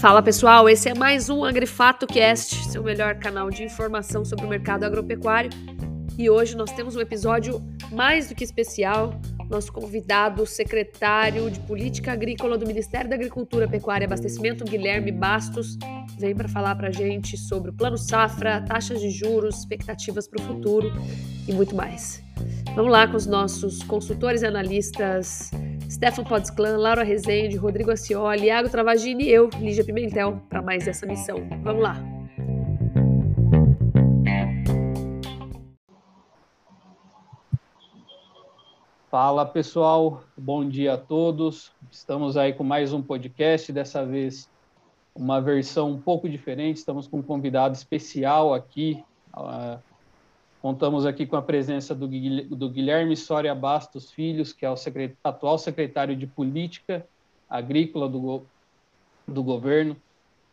Fala pessoal, esse é mais um Agrifato Cast, seu melhor canal de informação sobre o mercado agropecuário. E hoje nós temos um episódio mais do que especial. Nosso convidado, secretário de Política Agrícola do Ministério da Agricultura, Pecuária e Abastecimento, Guilherme Bastos, vem para falar para a gente sobre o Plano Safra, taxas de juros, expectativas para o futuro e muito mais. Vamos lá com os nossos consultores e analistas Stefan Podsclan, Laura Rezende, Rodrigo Acioli, Iago Travagini e eu, Lígia Pimentel, para mais essa missão. Vamos lá! Fala pessoal, bom dia a todos. Estamos aí com mais um podcast, dessa vez uma versão um pouco diferente. Estamos com um convidado especial aqui, uh, Contamos aqui com a presença do Guilherme Soria Bastos Filhos, que é o secret... atual secretário de Política Agrícola do, do governo.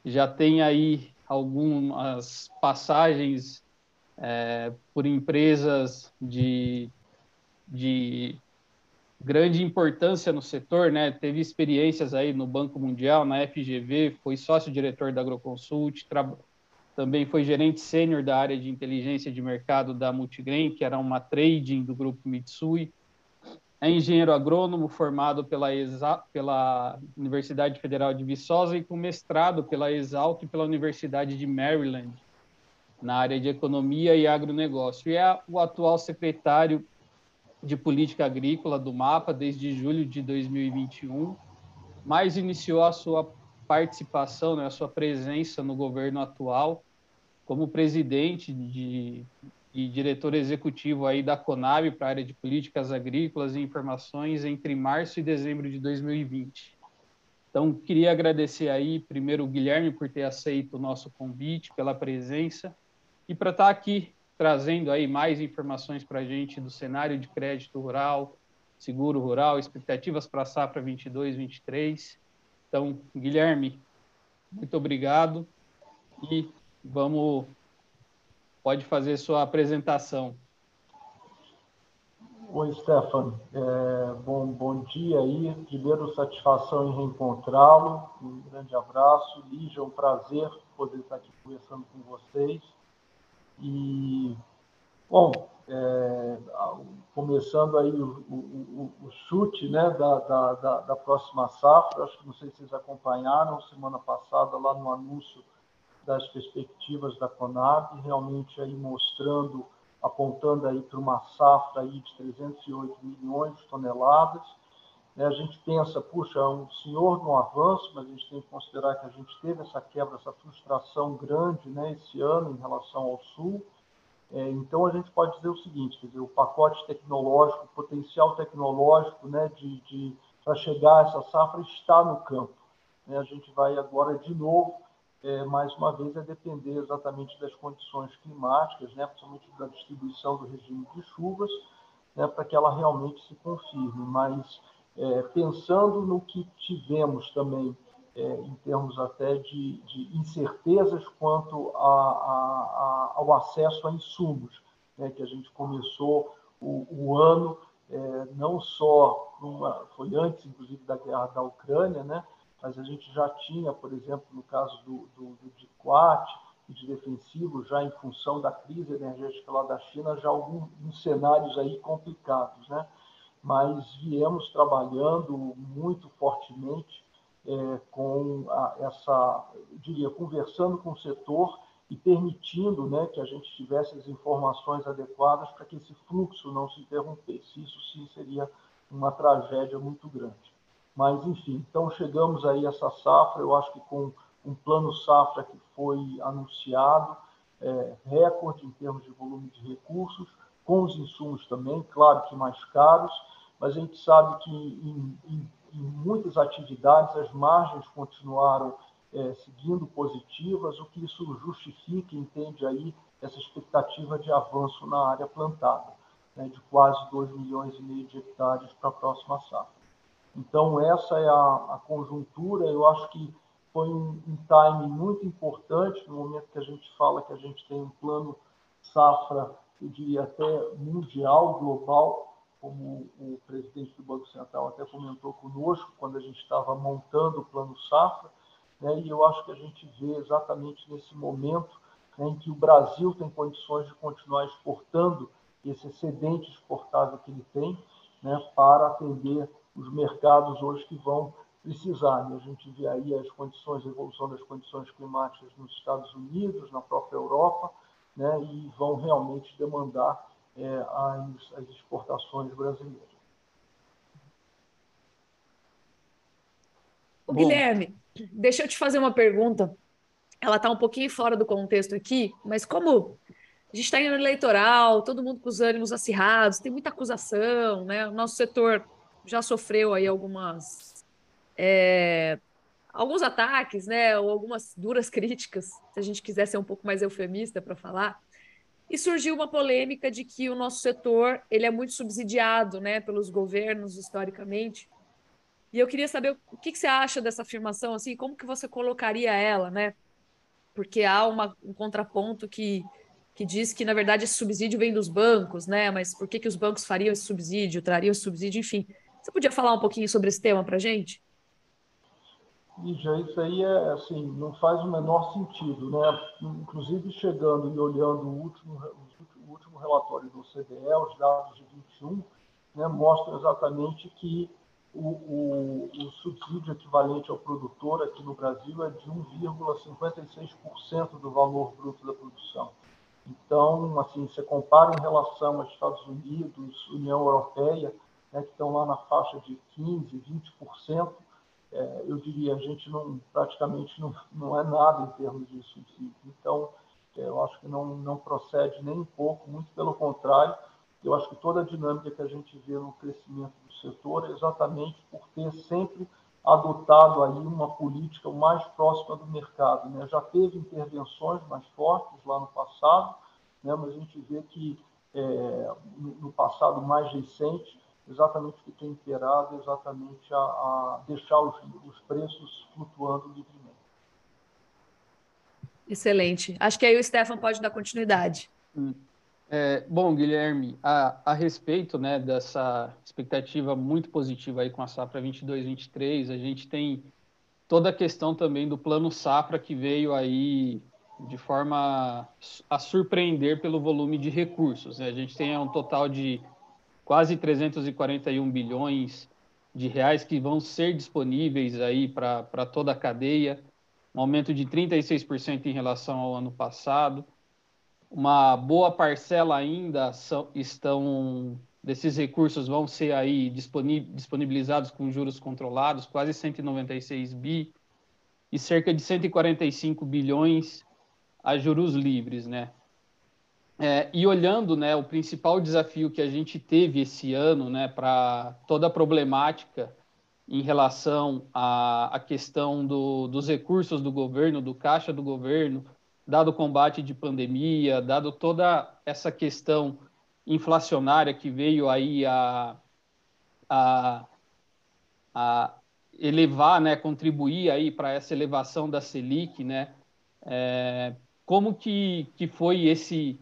Já tem aí algumas passagens é, por empresas de, de grande importância no setor, né? Teve experiências aí no Banco Mundial, na FGV, foi sócio-diretor da Agroconsult, também foi gerente sênior da área de inteligência de mercado da Multigrain, que era uma trading do grupo Mitsui. É engenheiro agrônomo formado pela, ESA, pela Universidade Federal de Viçosa e com mestrado pela Exalto e pela Universidade de Maryland, na área de economia e agronegócio. E é o atual secretário de política agrícola do MAPA desde julho de 2021, mas iniciou a sua participação, né, a sua presença no governo atual como presidente de, e diretor executivo aí da Conab para a área de políticas agrícolas e informações entre março e dezembro de 2020. Então, queria agradecer aí primeiro o Guilherme por ter aceito o nosso convite, pela presença e para estar aqui trazendo aí mais informações para a gente do cenário de crédito rural, seguro rural, expectativas para a safra 22-23. Então, Guilherme, muito obrigado e Vamos, pode fazer sua apresentação. Oi, Stefan. É, bom, bom dia aí. Primeiro, satisfação em reencontrá-lo. Um grande abraço. Lígia, um prazer poder estar aqui conversando com vocês. E, bom, é, começando aí o, o, o, chute né, da, da, da, próxima safra, acho que não sei se vocês acompanharam, semana passada, lá no anúncio das perspectivas da Conab, realmente aí mostrando, apontando aí para uma safra aí de 308 milhões de toneladas. Né? A gente pensa, puxa, é um senhor no avanço, mas a gente tem que considerar que a gente teve essa quebra, essa frustração grande né, esse ano em relação ao Sul. É, então, a gente pode dizer o seguinte, dizer, o pacote tecnológico, o potencial tecnológico né, de, de para chegar a essa safra está no campo. Né? A gente vai agora, de novo, é, mais uma vez, é depender exatamente das condições climáticas, né, principalmente da distribuição do regime de chuvas, né, para que ela realmente se confirme. Mas, é, pensando no que tivemos também, é, em termos até de, de incertezas quanto a, a, a, ao acesso a insumos, né, que a gente começou o, o ano, é, não só, foi antes, inclusive, da guerra da Ucrânia, né, mas a gente já tinha, por exemplo, no caso do, do, do DICOAT e de defensivo, já em função da crise energética lá da China, já alguns cenários aí complicados, né? Mas viemos trabalhando muito fortemente é, com a, essa, diria, conversando com o setor e permitindo né, que a gente tivesse as informações adequadas para que esse fluxo não se interrompesse. Isso sim seria uma tragédia muito grande. Mas, enfim, então chegamos aí a essa safra, eu acho que com um plano safra que foi anunciado, é, recorde em termos de volume de recursos, com os insumos também, claro que mais caros, mas a gente sabe que em, em, em muitas atividades as margens continuaram é, seguindo positivas, o que isso justifica, entende aí, essa expectativa de avanço na área plantada, né, de quase 2 milhões e meio de hectares para a próxima safra. Então, essa é a, a conjuntura. Eu acho que foi um, um time muito importante no momento que a gente fala que a gente tem um plano safra, eu diria até mundial, global, como o presidente do Banco Central até comentou conosco quando a gente estava montando o plano safra, né, e eu acho que a gente vê exatamente nesse momento né, em que o Brasil tem condições de continuar exportando esse excedente exportável que ele tem, né, para atender os mercados hoje que vão precisar. Né? A gente vê aí as condições, a evolução das condições climáticas nos Estados Unidos, na própria Europa, né, e vão realmente demandar é, as, as exportações brasileiras. O Guilherme, deixa eu te fazer uma pergunta. Ela está um pouquinho fora do contexto aqui, mas como a gente está em ano eleitoral, todo mundo com os ânimos acirrados, tem muita acusação, né? O nosso setor já sofreu aí algumas é, alguns ataques, né, ou algumas duras críticas, se a gente quiser ser um pouco mais eufemista para falar. E surgiu uma polêmica de que o nosso setor ele é muito subsidiado, né, pelos governos historicamente. E eu queria saber o que, que você acha dessa afirmação, assim, como que você colocaria ela, né? Porque há uma, um contraponto que que diz que, na verdade, esse subsídio vem dos bancos, né? Mas por que, que os bancos fariam esse subsídio, trariam esse subsídio, enfim. Você podia falar um pouquinho sobre esse tema para a gente? Lígia, isso aí é assim, não faz o menor sentido, né? Inclusive chegando e olhando o último, o último relatório do CDE, os dados de 21, né, mostram exatamente que o, o, o, subsídio equivalente ao produtor aqui no Brasil é de 1,56% do valor bruto da produção. Então, assim, você compara em relação aos Estados Unidos, União Europeia, né, que estão lá na faixa de 15%, 20%, é, eu diria, a gente não, praticamente não, não é nada em termos de subsídio. Então, é, eu acho que não, não procede nem um pouco, muito pelo contrário, eu acho que toda a dinâmica que a gente vê no crescimento do setor é exatamente por ter sempre adotado aí uma política mais próxima do mercado. Né? Já teve intervenções mais fortes lá no passado, né? mas a gente vê que é, no passado mais recente, exatamente o que tem imperado exatamente a, a deixar os, os preços flutuando livremente. Excelente. Acho que aí o Stefan pode dar continuidade. Hum. É, bom, Guilherme, a, a, respeito né, dessa expectativa muito positiva aí com a safra 22-23, a gente tem toda a questão também do plano safra que veio aí de forma a surpreender pelo volume de recursos. Né? A gente tem um total de quase 341 bilhões de reais que vão ser disponíveis aí para toda a cadeia, um aumento de 36% em relação ao ano passado uma boa parcela ainda são, estão desses recursos vão ser aí disponibilizados com juros controlados, quase 196 bi e cerca de 145 bilhões a juros livres, né? É, e olhando, né, o principal desafio que a gente teve esse ano, né, para toda a problemática em relação à, à questão do, dos recursos do governo, do caixa do governo, dado o combate de pandemia, dado toda essa questão inflacionária que veio aí a, a, a elevar, né, contribuir aí para essa elevação da Selic, né, é, como que, que foi esse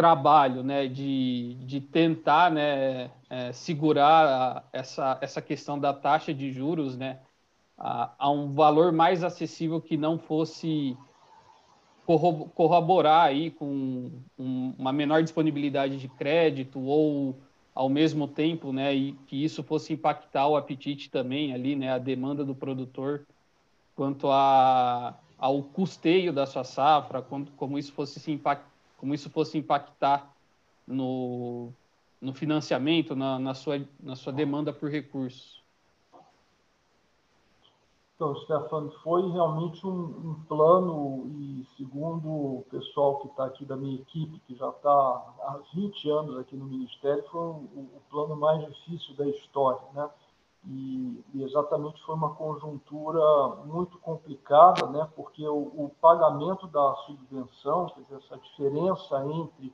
trabalho, né, de, de tentar, né, é, segurar essa, essa questão da taxa de juros, né, a, a um valor mais acessível que não fosse corroborar aí com uma menor disponibilidade de crédito ou ao mesmo tempo, né, e que isso fosse impactar o apetite também ali, né, a demanda do produtor quanto a, ao custeio da sua safra, quanto, como isso fosse se impact, como isso fosse impactar no, no financiamento, na, na, sua, na sua demanda por recursos. Então, Stefano, foi realmente um, um, plano, e segundo o pessoal que está aqui da minha equipe, que já está há 20 anos aqui no Ministério, foi o, o plano mais difícil da história. Né? E, e, exatamente foi uma conjuntura muito complicada, né? porque o, o pagamento da subvenção, quer dizer, essa diferença entre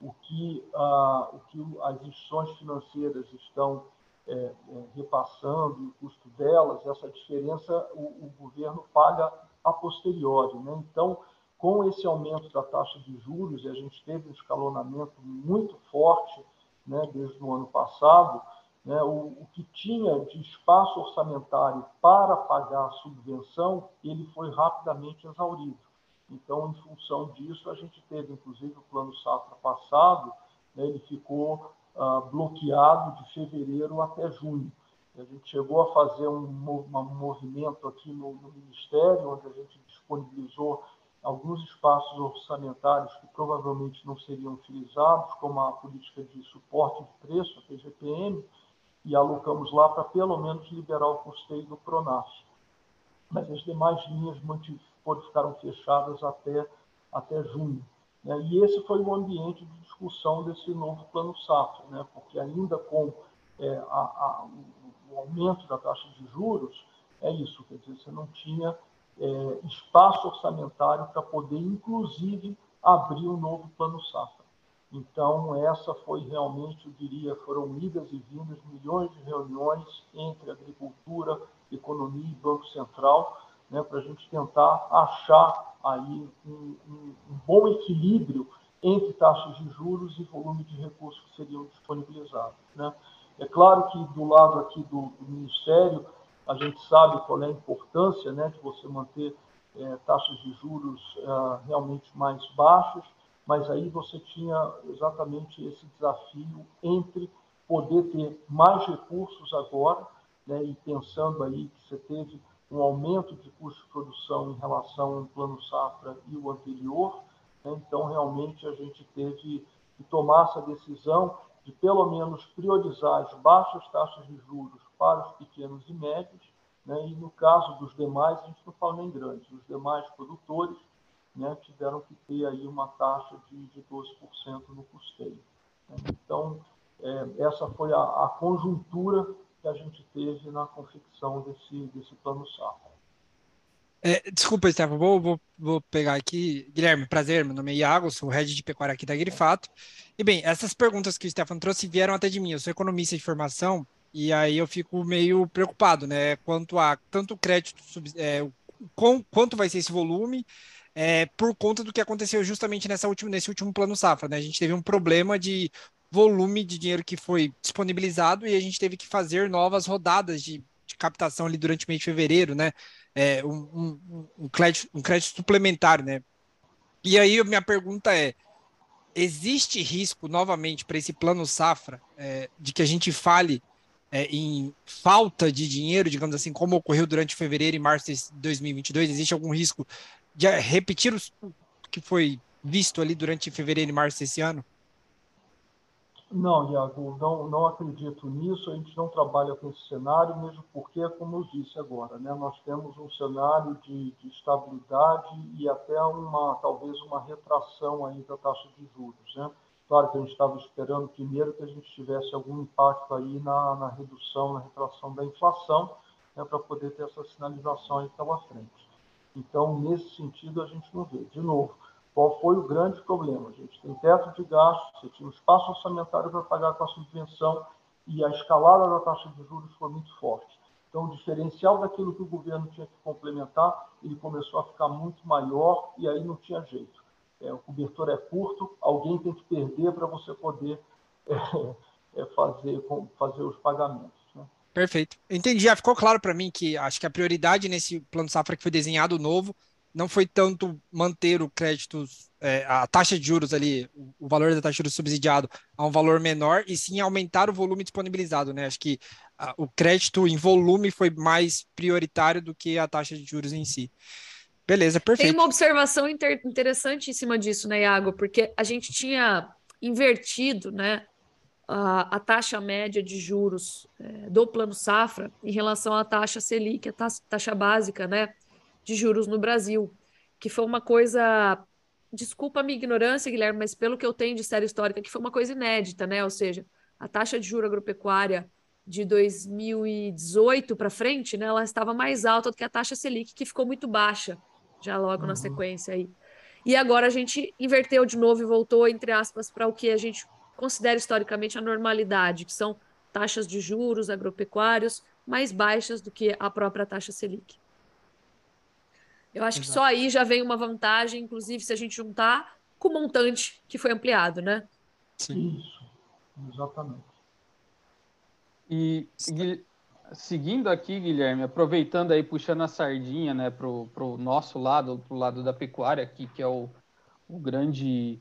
o que, o que as instituições financeiras estão é, é, repassando o custo delas, essa diferença o, o, governo paga a posteriori. Né? Então, com esse aumento da taxa de juros, e a gente teve um escalonamento muito forte né, desde o ano passado, né, o, o, que tinha de espaço orçamentário para pagar a subvenção, ele foi rapidamente exaurido. Então, em função disso, a gente teve, inclusive, o plano safra passado, né, ele ficou ah, bloqueado de fevereiro até junho. A gente chegou a fazer um, um movimento aqui no, no Ministério, onde a gente disponibilizou alguns espaços orçamentários que provavelmente não seriam utilizados, como a política de suporte de preço, a PGPM, e alocamos lá para pelo menos liberar o custeio do Pronaf. Mas as demais linhas ficaram fechadas até, até junho. Né? E esse foi o ambiente de discussão desse novo plano safra, né? porque ainda com é, a, a, o aumento da taxa de juros, é isso, quer dizer, você não tinha é, espaço orçamentário para poder, inclusive, abrir um novo plano safra. Então, essa foi realmente, eu diria, foram idas e vindas, milhões de reuniões entre agricultura, economia e Banco Central, né, para a gente tentar achar aí um, um, um, bom equilíbrio entre taxas de juros e volume de recursos que seriam disponibilizados. Né. É claro que do lado aqui do, do Ministério, a gente sabe qual é a importância né, de você manter é, taxas de juros é, realmente mais baixas, mas aí você tinha exatamente esse desafio entre poder ter mais recursos agora, né, e pensando aí que você teve um aumento de custo de produção em relação ao plano safra e o anterior, né, então realmente a gente teve que tomar essa decisão de pelo menos priorizar as baixas taxas de juros para os pequenos e médios, né, e no caso dos demais, a gente não fala nem grandes, os demais produtores, né, tiveram que ter aí uma taxa de, de 12% no custeio. Então, é, essa foi a, a, conjuntura que a gente teve na confecção desse, desse plano safra. É, desculpa, Stefano, vou, vou, vou, pegar aqui. Guilherme, prazer, meu nome é Iago, sou head de pecuária aqui da Grifato. E bem, essas perguntas que o Stefano trouxe vieram até de mim. Eu sou economista de formação e aí eu fico meio preocupado, né? Quanto a tanto crédito, é, com, quanto vai ser esse volume é, por conta do que aconteceu justamente nessa última, nesse último plano safra. Né? A gente teve um problema de volume de dinheiro que foi disponibilizado e a gente teve que fazer novas rodadas de, de captação ali durante o mês de fevereiro, né? É, um, um, um, crédito, um crédito suplementar, né? E aí minha pergunta é: existe risco novamente para esse plano safra é, de que a gente fale é, em falta de dinheiro, digamos assim, como ocorreu durante fevereiro e março de 2022? Existe algum risco de repetir o que foi visto ali durante fevereiro e março desse ano? Não, Iago, não, não acredito nisso. A gente não trabalha com esse cenário, mesmo porque, como eu disse agora, né, nós temos um cenário de, de estabilidade e até uma talvez uma retração aí da taxa de juros. Né? Claro que a gente estava esperando primeiro que a gente tivesse algum impacto aí na, na redução, na retração da inflação, né, para poder ter essa sinalização aí pela frente. Então, nesse sentido, a gente não vê. De novo, qual foi o grande problema? A gente tem teto de gastos, você tinha um espaço orçamentário para pagar com a subvenção e a escalada da taxa de juros foi muito forte. Então, o diferencial daquilo que o governo tinha que complementar, ele começou a ficar muito maior e aí não tinha jeito. É, o cobertor é curto, alguém tem que perder para você poder é, é, fazer, fazer os pagamentos. Perfeito. Entendi. Já ficou claro para mim que acho que a prioridade nesse plano safra que foi desenhado novo não foi tanto manter o crédito, é, a taxa de juros ali, o valor da taxa de juros subsidiado a um valor menor, e sim aumentar o volume disponibilizado, né? Acho que a, o crédito em volume foi mais prioritário do que a taxa de juros em si. Beleza, perfeito. Tem uma observação inter interessante em cima disso, né, Iago? Porque a gente tinha invertido, né? A, a taxa média de juros é, do Plano Safra em relação à taxa Selic, a taxa, taxa básica né, de juros no Brasil, que foi uma coisa. Desculpa a minha ignorância, Guilherme, mas pelo que eu tenho de série histórica, que foi uma coisa inédita, né? Ou seja, a taxa de juro agropecuária de 2018 para frente, né, ela estava mais alta do que a taxa Selic, que ficou muito baixa, já logo uhum. na sequência aí. E agora a gente inverteu de novo e voltou, entre aspas, para o que a gente considera historicamente a normalidade, que são taxas de juros agropecuários mais baixas do que a própria taxa Selic. Eu acho Exato. que só aí já vem uma vantagem, inclusive se a gente juntar com o montante que foi ampliado, né? Sim. Isso, exatamente. E, seguindo aqui, Guilherme, aproveitando aí, puxando a sardinha né, para o nosso lado, para o lado da pecuária aqui, que é o, o grande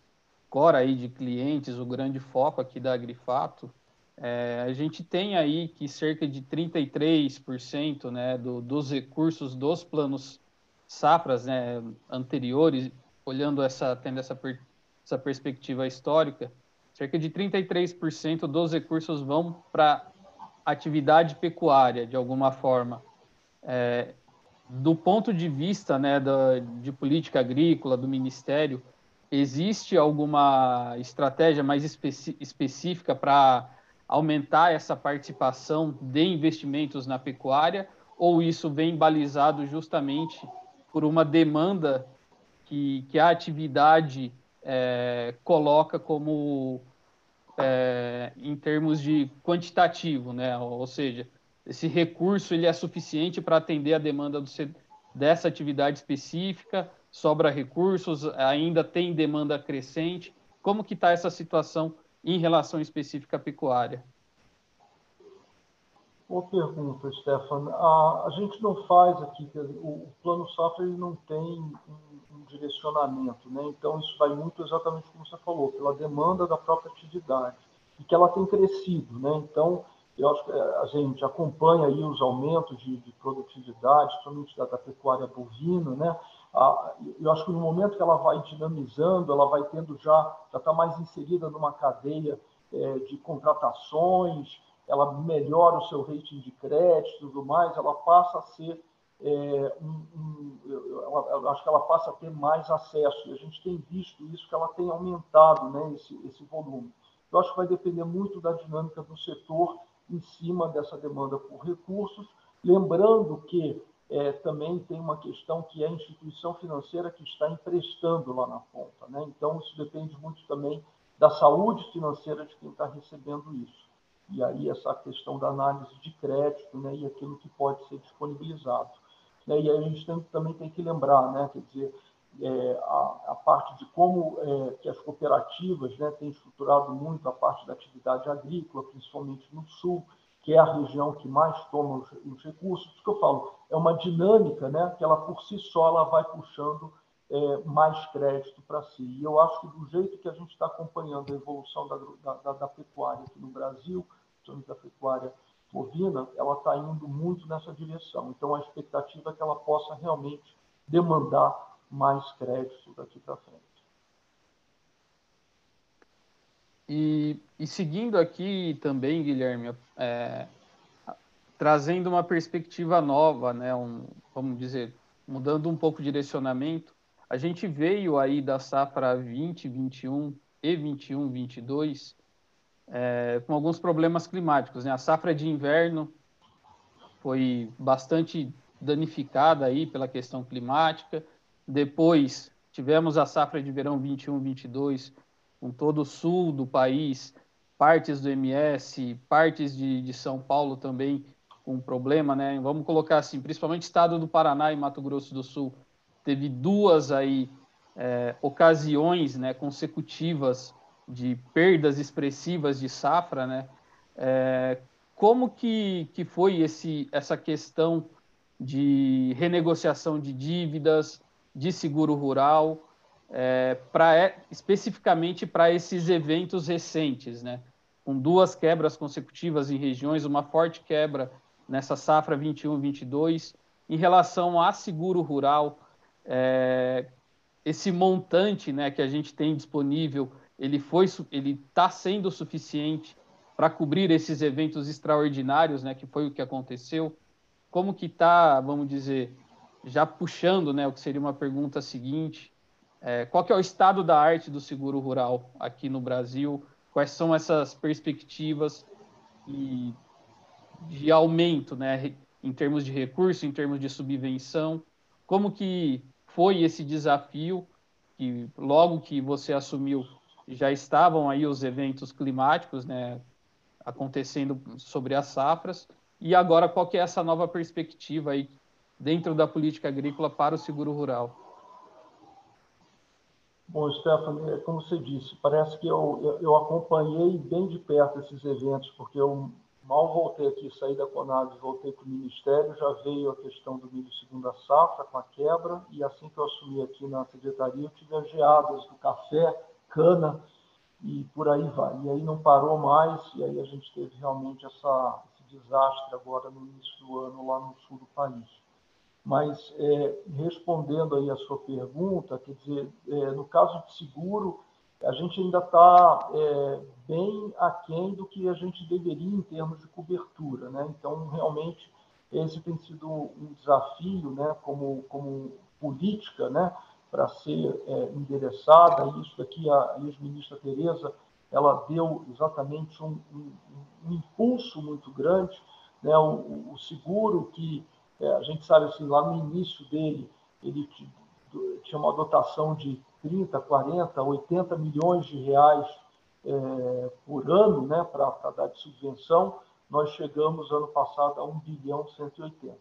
core aí de clientes, o grande foco aqui da Agrifato, é, a gente tem aí que cerca de 33% né, do, dos recursos dos planos safras né, anteriores, olhando essa, tendo essa, per, essa perspectiva histórica, cerca de 33% dos recursos vão para atividade pecuária, de alguma forma. É, do ponto de vista né, da, de política agrícola, do Ministério, existe alguma estratégia mais específica para aumentar essa participação de investimentos na pecuária, ou isso vem balizado justamente por uma demanda que, que a atividade é, coloca como é, em termos de quantitativo, né? Ou seja, esse recurso ele é suficiente para atender a demanda do, dessa atividade específica, sobra recursos, ainda tem demanda crescente. Como que está essa situação em relação específica à pecuária? Boa pergunta, Stefan. A, a gente não faz aqui, o, o plano safra ele não tem um, um, direcionamento, né? Então isso vai muito exatamente como você falou, pela demanda da própria atividade e que ela tem crescido, né? Então eu acho que é, a gente acompanha aí os aumentos de, de produtividade, somente da, da, pecuária bovina, né? eu acho que no momento que ela vai dinamizando, ela vai tendo já já está mais inserida numa cadeia é, de contratações ela melhora o seu rating de crédito e tudo mais, ela passa a ser é, um, um, eu, acho que ela passa a ter mais acesso, e a gente tem visto isso, que ela tem aumentado né, esse, esse volume. Eu acho que vai depender muito da dinâmica do setor em cima dessa demanda por recursos, lembrando que é, também tem uma questão que é a instituição financeira que está emprestando lá na ponta. Né? Então, isso depende muito também da saúde financeira de quem está recebendo isso e aí essa questão da análise de crédito né, e aquilo que pode ser disponibilizado. Né, e aí a gente tem, também tem que lembrar, né, quer dizer, é, a, a, parte de como é, que as cooperativas né, têm estruturado muito a parte da atividade agrícola, principalmente no sul, que é a região que mais toma os, os recursos, isso que eu falo, é uma dinâmica né, que ela por si só ela vai puxando é, mais crédito para si. E eu acho que do jeito que a gente está acompanhando a evolução da, da, da, pecuária aqui no Brasil, da pecuária bovina, ela está indo muito nessa direção. Então, a expectativa é que ela possa realmente demandar mais crédito daqui para frente. E, e, seguindo aqui também, Guilherme, é, trazendo uma perspectiva nova, né, um, vamos dizer, mudando um pouco o direcionamento, a gente veio aí da safra 20, 21 e 21, 22 é, com alguns problemas climáticos. Né? A safra de inverno foi bastante danificada aí pela questão climática. Depois tivemos a safra de verão 21, 22 com todo o sul do país, partes do MS, partes de, de São Paulo também com problema, né? Vamos colocar assim, principalmente estado do Paraná e Mato Grosso do Sul teve duas aí é, ocasiões né, consecutivas de perdas expressivas de safra, né? É, como que, que foi esse, essa questão de renegociação de dívidas, de seguro rural, é, pra, é, especificamente para esses eventos recentes, né? com duas quebras consecutivas em regiões, uma forte quebra nessa safra 21-22, em relação a seguro rural, é, esse montante né, que a gente tem disponível, ele foi, ele está sendo suficiente para cobrir esses eventos extraordinários, né, que foi o que aconteceu. Como que está, vamos dizer, já puxando, né, o que seria uma pergunta seguinte, é, qual que é o estado da arte do seguro rural aqui no Brasil? Quais são essas perspectivas e de aumento, né, em termos de recurso, em termos de subvenção? Como que foi esse desafio que logo que você assumiu já estavam aí os eventos climáticos, né, acontecendo sobre as safras e agora qual que é essa nova perspectiva aí dentro da política agrícola para o seguro rural? Bom, Stephanie, é como você disse, parece que eu, eu acompanhei bem de perto esses eventos, porque eu mal voltei aqui, saí da Conab, voltei para o Ministério, já veio a questão do milho segunda safra, com a quebra, e assim que eu assumi aqui na Secretaria, eu tive as geadas do café, cana, e por aí vai. E aí não parou mais, e aí a gente teve realmente essa, esse desastre agora no início do ano lá no sul do país. Mas, é, respondendo aí a sua pergunta, quer dizer, é, no caso de seguro, a gente ainda está é, bem aquém do que a gente deveria em termos de cobertura. Né? Então, realmente, esse tem sido um desafio né, como, como política né, para ser é, endereçada. Isso aqui, a ex-ministra Tereza, ela deu exatamente um, um, um impulso muito grande. Né? O, o seguro que é, a gente sabe assim, lá no início dele, ele tinha uma dotação de 30, 40, 80 milhões de reais é, por ano né, para dar de subvenção, nós chegamos ano passado a 1 bilhão 180.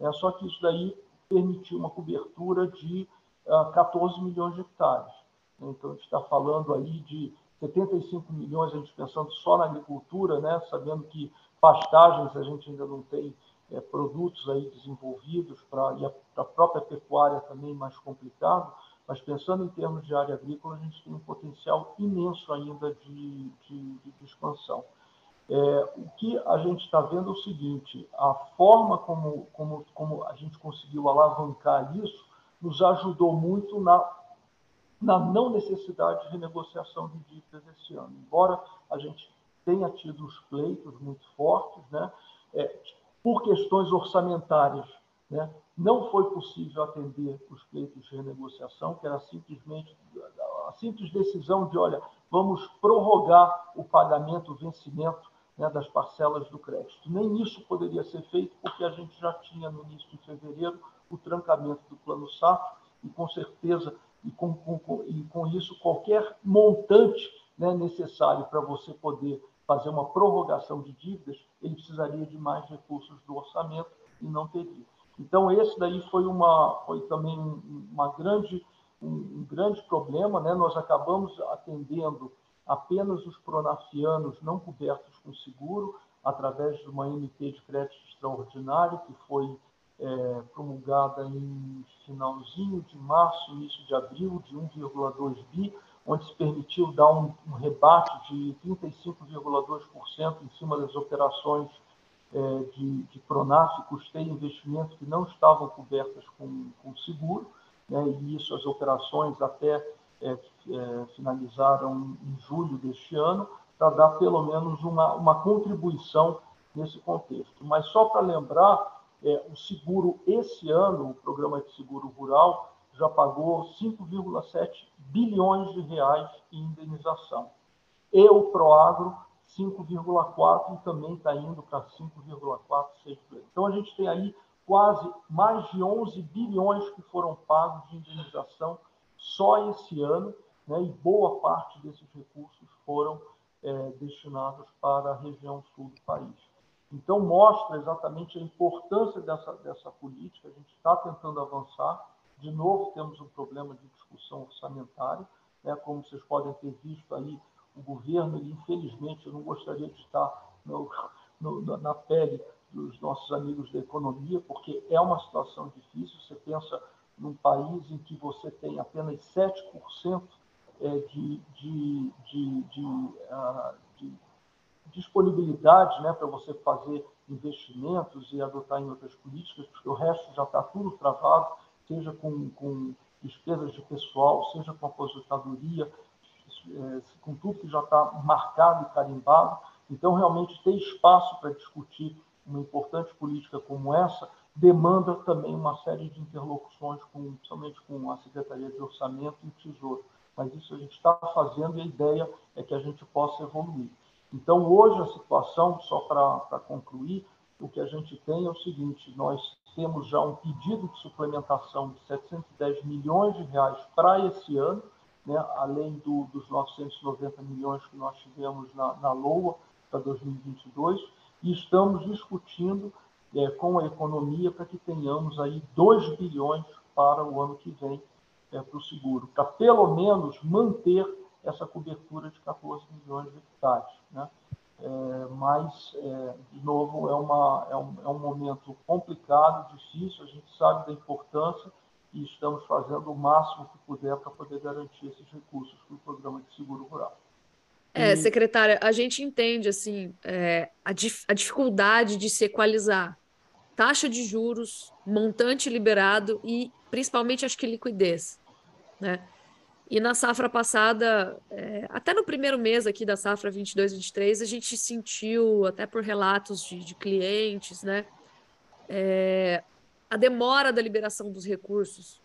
É, só que isso daí permitiu uma cobertura de uh, 14 milhões de hectares. Então, a gente está falando aí de 75 milhões, a gente pensando só na agricultura, né, sabendo que pastagens a gente ainda não tem é, produtos aí desenvolvidos para a, a própria pecuária também mais complicado, mas pensando em termos de área agrícola, a gente tem um potencial imenso ainda de, de, de expansão. É, o que a gente está vendo é o seguinte: a forma como, como, como a gente conseguiu alavancar isso nos ajudou muito na, na não necessidade de renegociação de dívidas esse ano. Embora a gente tenha tido os pleitos muito fortes, né, é, por questões orçamentárias, né, não foi possível atender os pleitos de renegociação, que era simplesmente a simples decisão de, olha, vamos prorrogar o pagamento, o vencimento né, das parcelas do crédito. Nem isso poderia ser feito, porque a gente já tinha no início de fevereiro o trancamento do plano SAF, e com certeza, e com, com, e com isso, qualquer montante né, necessário para você poder fazer uma prorrogação de dívidas, ele precisaria de mais recursos do orçamento e não teria. Então, esse daí foi, uma, foi também uma grande, um, um grande problema. Né? Nós acabamos atendendo apenas os pronafianos não cobertos com seguro, através de uma MP de crédito extraordinário, que foi é, promulgada em finalzinho de março, início de abril, de 1,2 bi, onde se permitiu dar um, um rebate de 35,2% em cima das operações é, de, de Pronaf, custeio investimento que não estavam cobertas com, com seguro, né, e isso as operações até é, é, finalizaram em julho deste ano, para dar pelo menos uma, uma contribuição nesse contexto. Mas só para lembrar, o seguro esse ano, o programa de seguro rural, já pagou 5,7 bilhões de reais em indenização. E o Proagro 5,4 e também está indo para 5,46 Então a gente tem aí quase mais de 11 bilhões que foram pagos de indenização só esse ano, né, e boa parte desses recursos foram é, destinados para a região sul do país. Então mostra exatamente a importância dessa, dessa política, a gente está tentando avançar, de novo temos um problema de discussão orçamentária, né, como vocês podem ter visto aí, o governo, ele, infelizmente, eu não gostaria de estar no, no, na pele dos nossos amigos da economia, porque é uma situação difícil. Você pensa num país em que você tem apenas 7% é, de, de, de, de, uh, de disponibilidade né, para você fazer investimentos e adotar em outras políticas, porque o resto já está tudo travado, seja com, com despesas de pessoal, seja com aposentadoria, é, com tudo que já está marcado e carimbado. Então, realmente, ter espaço para discutir uma importante política como essa demanda também uma série de interlocuções, com, principalmente com a Secretaria de Orçamento e o Tesouro. Mas isso a gente está fazendo e a ideia é que a gente possa evoluir. Então, hoje, a situação, só para concluir, o que a gente tem é o seguinte: nós temos já um pedido de suplementação de 710 milhões de reais para esse ano né, além do, dos 990 milhões que nós tivemos na, na LOA para 2022, e estamos discutindo é, com a economia para que tenhamos aí 2 bilhões para o ano que vem é, para o seguro, para pelo menos manter essa cobertura de 14 milhões de hectares. Né? É, mas, é, de novo, é, uma, é, um, é um momento complicado, difícil, a gente sabe da importância e estamos fazendo o máximo que puder para poder garantir esses recursos para o programa de seguro rural. É, secretária, a gente entende assim é, a, dif a dificuldade de se equalizar taxa de juros, montante liberado e principalmente acho que liquidez, né? E na safra passada, é, até no primeiro mês aqui da safra 22-23, a gente sentiu, até por relatos de, de clientes, né, é, a demora da liberação dos recursos.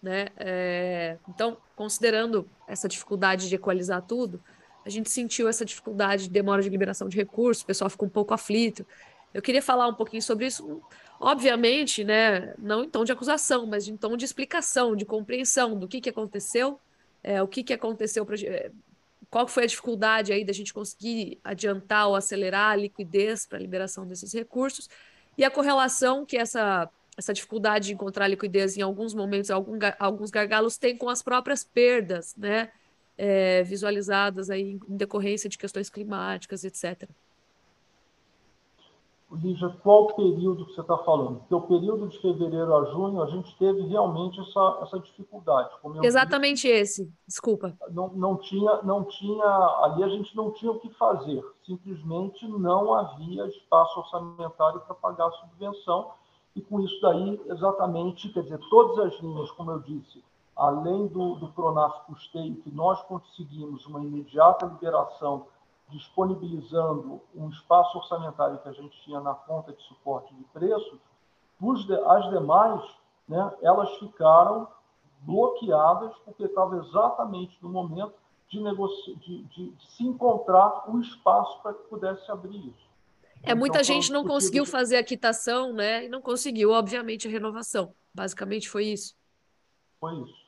Né? É, então, considerando essa dificuldade de equalizar tudo, a gente sentiu essa dificuldade de demora de liberação de recursos, o pessoal ficou um pouco aflito. Eu queria falar um pouquinho sobre isso, obviamente, né, não em tom de acusação, mas em tom de explicação, de compreensão do que, que aconteceu é, o que, que aconteceu, pra, é, qual foi a dificuldade aí da gente conseguir adiantar ou acelerar a liquidez para a liberação desses recursos, e a correlação que essa, essa dificuldade de encontrar liquidez em alguns momentos, algum, alguns gargalos tem com as próprias perdas, né? É, visualizadas aí em decorrência de questões climáticas, etc. Lígia, qual período que você está falando? Porque o período de fevereiro a junho, a gente teve realmente essa, essa dificuldade. Exatamente disse, esse, desculpa. Não, não, tinha, não tinha, ali a gente não tinha o que fazer, simplesmente não havia espaço orçamentário para pagar a subvenção, e com isso daí, exatamente, quer dizer, todas as linhas, como eu disse, além do, do Pronaf Custeio, que nós conseguimos uma imediata liberação disponibilizando um espaço orçamentário que a gente tinha na conta de suporte de preços, as demais, né, elas ficaram bloqueadas porque estava exatamente no momento de, negoci... de, de, de se encontrar um espaço para que pudesse abrir isso. É, muita então, gente não conseguiu fazer a quitação, né? E não conseguiu, obviamente, a renovação. Basicamente foi isso. Foi isso.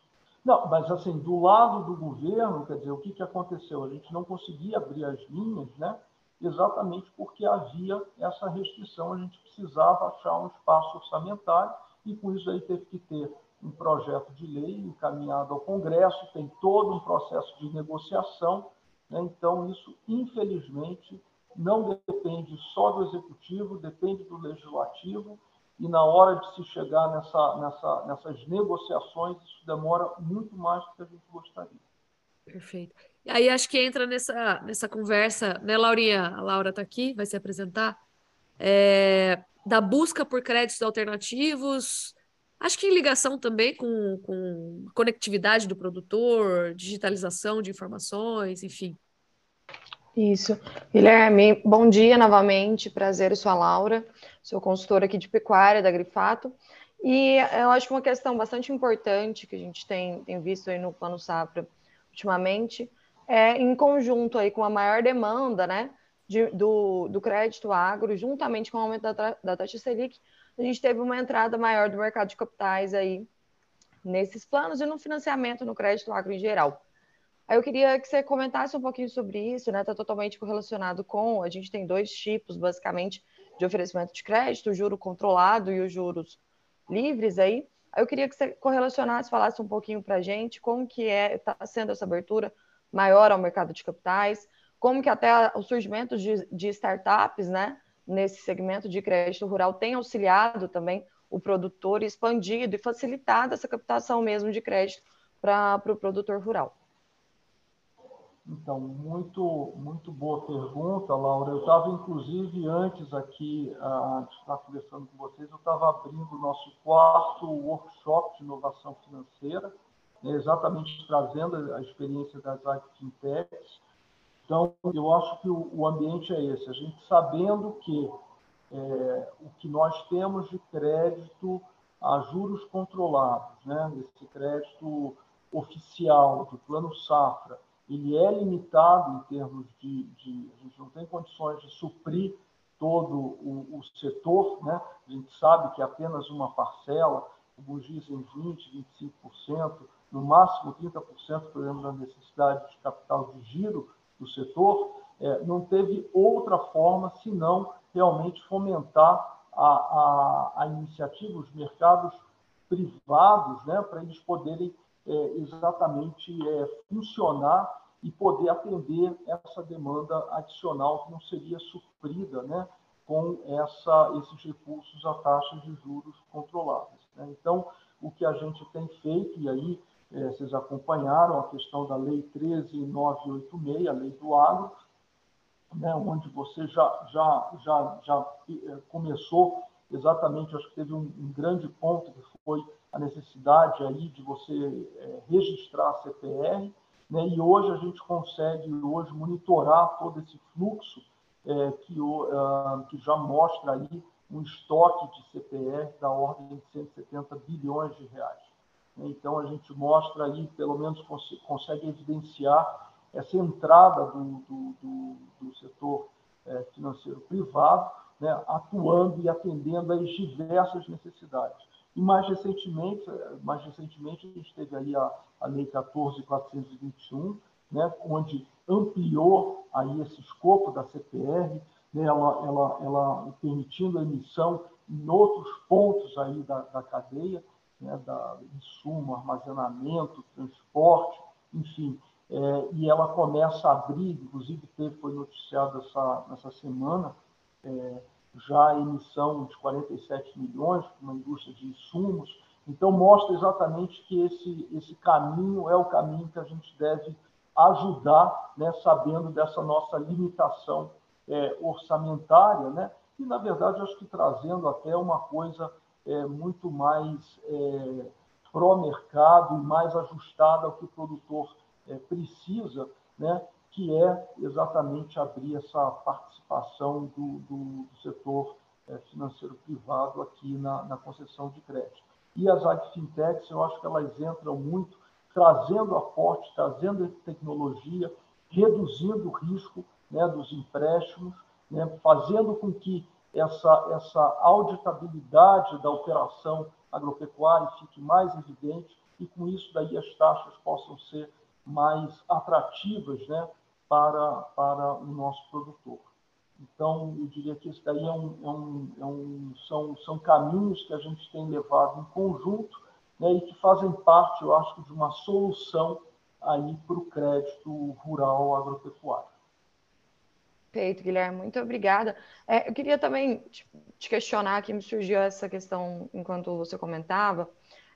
Não, mas assim, do lado do governo, quer dizer, o que, que aconteceu? A gente não conseguia abrir as linhas, né? exatamente porque havia essa restrição, a gente precisava achar um espaço orçamentário e com isso aí teve que ter um projeto de lei encaminhado ao Congresso, tem todo um processo de negociação, né? então isso, infelizmente, não depende só do Executivo, depende do Legislativo, e na hora de se chegar nessa, nessa, nessas negociações, isso demora muito mais do que a gente gostaria. Perfeito. E aí acho que entra nessa, nessa conversa, né, Laurinha? A Laura está aqui, vai se apresentar, é, da busca por créditos alternativos, acho que em ligação também com, com conectividade do produtor, digitalização de informações, enfim. Isso. Guilherme, bom dia novamente, prazer, eu sou a Laura sou consultora aqui de pecuária da Grifato, e eu acho que uma questão bastante importante que a gente tem, tem visto aí no Plano Safra ultimamente é em conjunto aí com a maior demanda, né, de, do, do crédito agro, juntamente com o aumento da, da taxa Selic, a gente teve uma entrada maior do mercado de capitais aí nesses planos e no financiamento no crédito agro em geral. Eu queria que você comentasse um pouquinho sobre isso, né? Está totalmente correlacionado com. A gente tem dois tipos, basicamente, de oferecimento de crédito, o juro controlado e os juros livres aí. Eu queria que você correlacionasse, falasse um pouquinho para a gente como que é está sendo essa abertura maior ao mercado de capitais, como que até o surgimento de, de startups, né, nesse segmento de crédito rural tem auxiliado também o produtor expandido e facilitado essa captação mesmo de crédito para o pro produtor rural. Então, muito, muito boa pergunta, Laura. Eu estava, inclusive, antes aqui, de estar conversando com vocês, eu estava abrindo o nosso quarto workshop de inovação financeira, né, exatamente trazendo a experiência das AgFintechs. Então, eu acho que o, o, ambiente é esse, a gente sabendo que é, o que nós temos de crédito a juros controlados, né, esse crédito oficial do Plano Safra, ele é limitado em termos de, de, a gente não tem condições de suprir todo o, o, setor, né? A gente sabe que apenas uma parcela, alguns dizem 20, 25%, no máximo 30%, por exemplo, da necessidade de capital de giro do setor, é, não teve outra forma senão realmente fomentar a, a, a iniciativa, os mercados privados, né, para eles poderem é, exatamente é, funcionar e poder atender essa demanda adicional que não seria suprida né, com essa, esses recursos a taxas de juros controladas. Né? Então, o que a gente tem feito, e aí é, vocês acompanharam a questão da Lei 13986, a Lei do Agro, né, onde você já, já, já, já é, começou exatamente, acho que teve um, um, grande ponto que foi a necessidade aí de você é, registrar a CPR, né, e hoje a gente consegue hoje monitorar todo esse fluxo é, que, uh, que já mostra aí um estoque de CPR da ordem de 170 bilhões de reais. Então a gente mostra aí, pelo menos consegue evidenciar essa entrada do, do, do, do setor é, financeiro privado, né, atuando e atendendo às diversas necessidades. E mais recentemente, mais recentemente a gente teve aí a, a Lei 14.421, né, onde ampliou aí esse escopo da CPR, né, ela, ela, ela permitindo a emissão em outros pontos aí da, da cadeia, né, da insumo, armazenamento, transporte, enfim, é, e ela começa a abrir, inclusive teve, foi noticiado essa, nessa semana, é, já a emissão de 47 milhões para uma indústria de insumos. Então, mostra exatamente que esse, esse caminho é o caminho que a gente deve ajudar, né, sabendo dessa nossa limitação é, orçamentária, né, e, na verdade, acho que trazendo até uma coisa é, muito mais é, pró-mercado e mais ajustada ao que o produtor é, precisa, né, que é exatamente abrir essa participação do, do, do setor é, financeiro privado aqui na, na, concessão de crédito. E as agfintechs, eu acho que elas entram muito trazendo aporte, trazendo tecnologia, reduzindo o risco né, dos empréstimos, né, fazendo com que essa, essa auditabilidade da operação agropecuária fique mais evidente e, com isso, daí as taxas possam ser mais atrativas né, para, para o nosso produtor. Então, eu diria que isso daí é um, é um, é um, são, são caminhos que a gente tem levado em conjunto né, e que fazem parte, eu acho, de uma solução aí para o crédito rural agropecuário. Perfeito, Guilherme, muito obrigada. É, eu queria também te questionar, que me surgiu essa questão enquanto você comentava.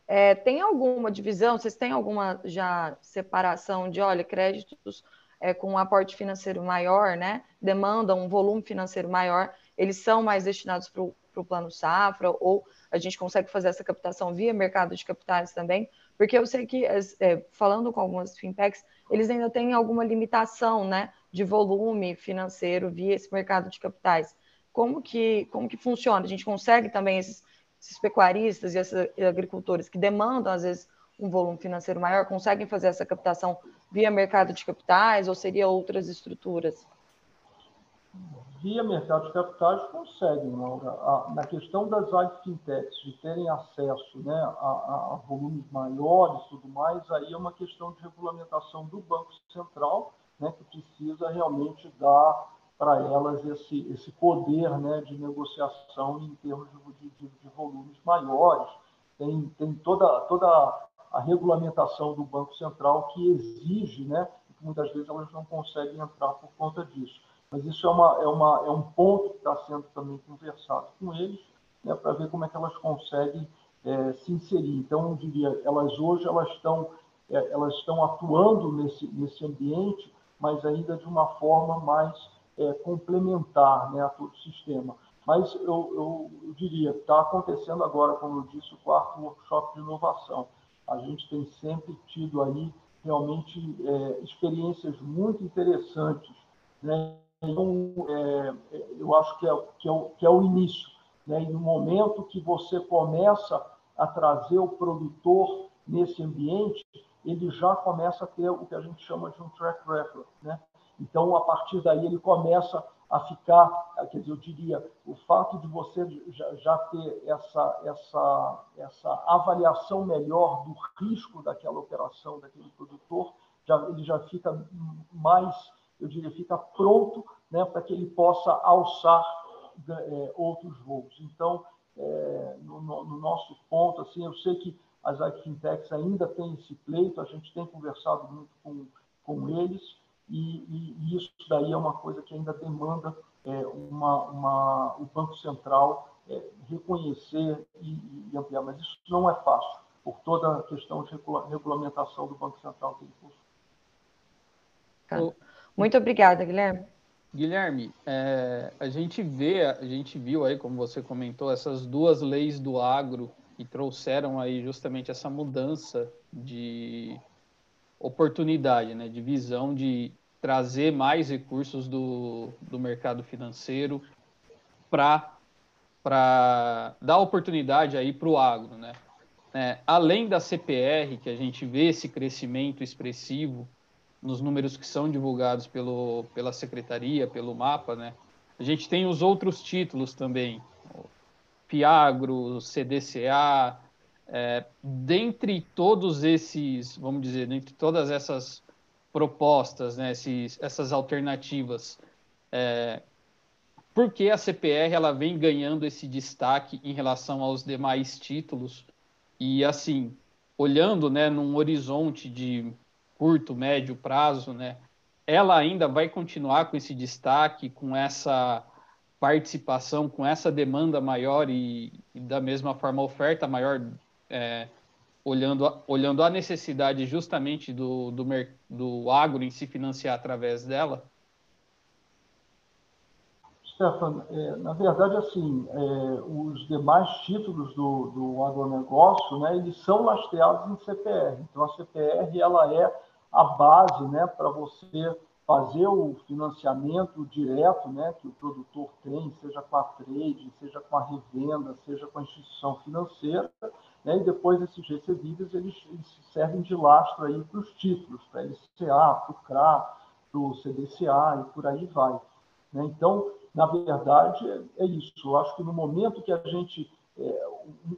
É, tem alguma divisão, vocês têm alguma já separação de, olha, créditos é, com um aporte financeiro maior, né? Demandam um volume financeiro maior, eles são mais destinados para o plano safra, ou a gente consegue fazer essa captação via mercado de capitais também, porque eu sei que, é, falando com algumas fintechs, eles ainda têm alguma limitação, né? de volume financeiro via esse mercado de capitais. Como que, como que funciona? A gente consegue também esses, esses pecuaristas e esses agricultores que demandam, às vezes, um volume financeiro maior, conseguem fazer essa captação via mercado de capitais ou seria outras estruturas? Via mercado de capitais conseguem, Laura. Na questão das fintechs de terem acesso né, a, a volumes maiores e tudo mais, aí é uma questão de regulamentação do Banco Central né, que precisa realmente dar para elas esse, esse poder né, de negociação em termos de, de, de, volumes maiores. Tem, tem toda, toda a regulamentação do Banco Central que exige, né, que muitas vezes elas não conseguem entrar por conta disso. Mas isso é, uma, é, uma, é um ponto que está sendo também conversado com eles, né, para ver como é que elas conseguem é, se inserir. Então, eu diria, elas hoje elas estão, é, elas estão atuando nesse, nesse ambiente mas ainda de uma forma mais é, complementar né, a todo o sistema. Mas eu, eu, eu diria, está acontecendo agora, como eu disse, o quarto workshop de inovação. A gente tem sempre tido aí realmente é, experiências muito interessantes. Né? Então, é, eu acho que é, que, é o, que é o início. Né? E no momento que você começa a trazer o produtor nesse ambiente, ele já começa a ter o que a gente chama de um track record. Né? Então, a partir daí, ele começa a ficar, quer dizer, eu diria, o fato de você já, ter essa, essa, essa avaliação melhor do risco daquela operação, daquele produtor, já, ele já fica mais, eu diria, fica pronto né, para que ele possa alçar é, outros voos. Então, é, no, no, nosso ponto, assim, eu sei que as fintechs ainda têm esse pleito, a gente tem conversado muito com, com eles, e, e, e isso daí é uma coisa que ainda demanda é, uma, uma, o Banco Central é, reconhecer e, e, ampliar, mas isso não é fácil, por toda a questão de regula regulamentação do Banco Central que ele possui. Tá. Muito obrigada, Guilherme. Guilherme, é, a gente vê, a gente viu aí, como você comentou, essas duas leis do agro que trouxeram aí justamente essa mudança de oportunidade, né, de visão de trazer mais recursos do, do mercado financeiro para dar oportunidade aí para o agro, né? É, além da CPR, que a gente vê esse crescimento expressivo nos números que são divulgados pelo, pela secretaria, pelo mapa, né? A gente tem os outros títulos também, Fiagro, CDCA, é, dentre todos esses, vamos dizer, dentre todas essas propostas, né, esses, essas alternativas, é, por que a CPR ela vem ganhando esse destaque em relação aos demais títulos? E assim, olhando, né, num horizonte de curto, médio prazo, né, ela ainda vai continuar com esse destaque, com essa participação, com essa demanda maior e, e da mesma forma oferta maior, é, olhando, a, olhando a necessidade justamente do, do, do agro em se financiar através dela? Stefan, é, na verdade, assim, é, os demais títulos do, do agronegócio, né, eles são lastreados em CPR. Então, a CPR, ela é a base, né, para você fazer o financiamento direto né, que o produtor tem, seja com a trade, seja com a revenda, seja com a instituição financeira, né, e depois esses recebíveis eles, eles servem de lastro aí para os títulos, para LCA, para o CRA, para o CDCA e por aí vai. Né? Então, na verdade, é, é isso. Eu acho que no momento que a gente é,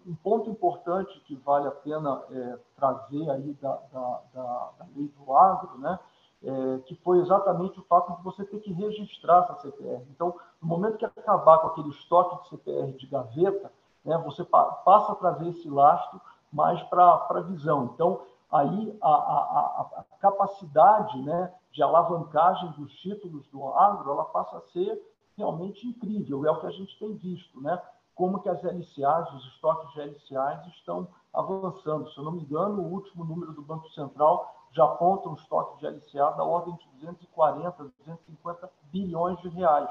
um, ponto importante que vale a pena é, trazer aí da, da, da, da, lei do agro, né, é, que foi exatamente o fato de você ter que registrar essa CPR. Então, no momento que acabar com aquele estoque de CPR de gaveta, né, você pa passa a trazer esse lastro mais para a visão. Então, aí a, a, a, capacidade né, de alavancagem dos títulos do agro, ela passa a ser realmente incrível, é o que a gente tem visto, né? Como que as LCAs, os estoques de LCAs estão avançando. Se eu não me engano, o último número do Banco Central já aponta um estoque de LCA da ordem de 240, 250 bilhões de reais.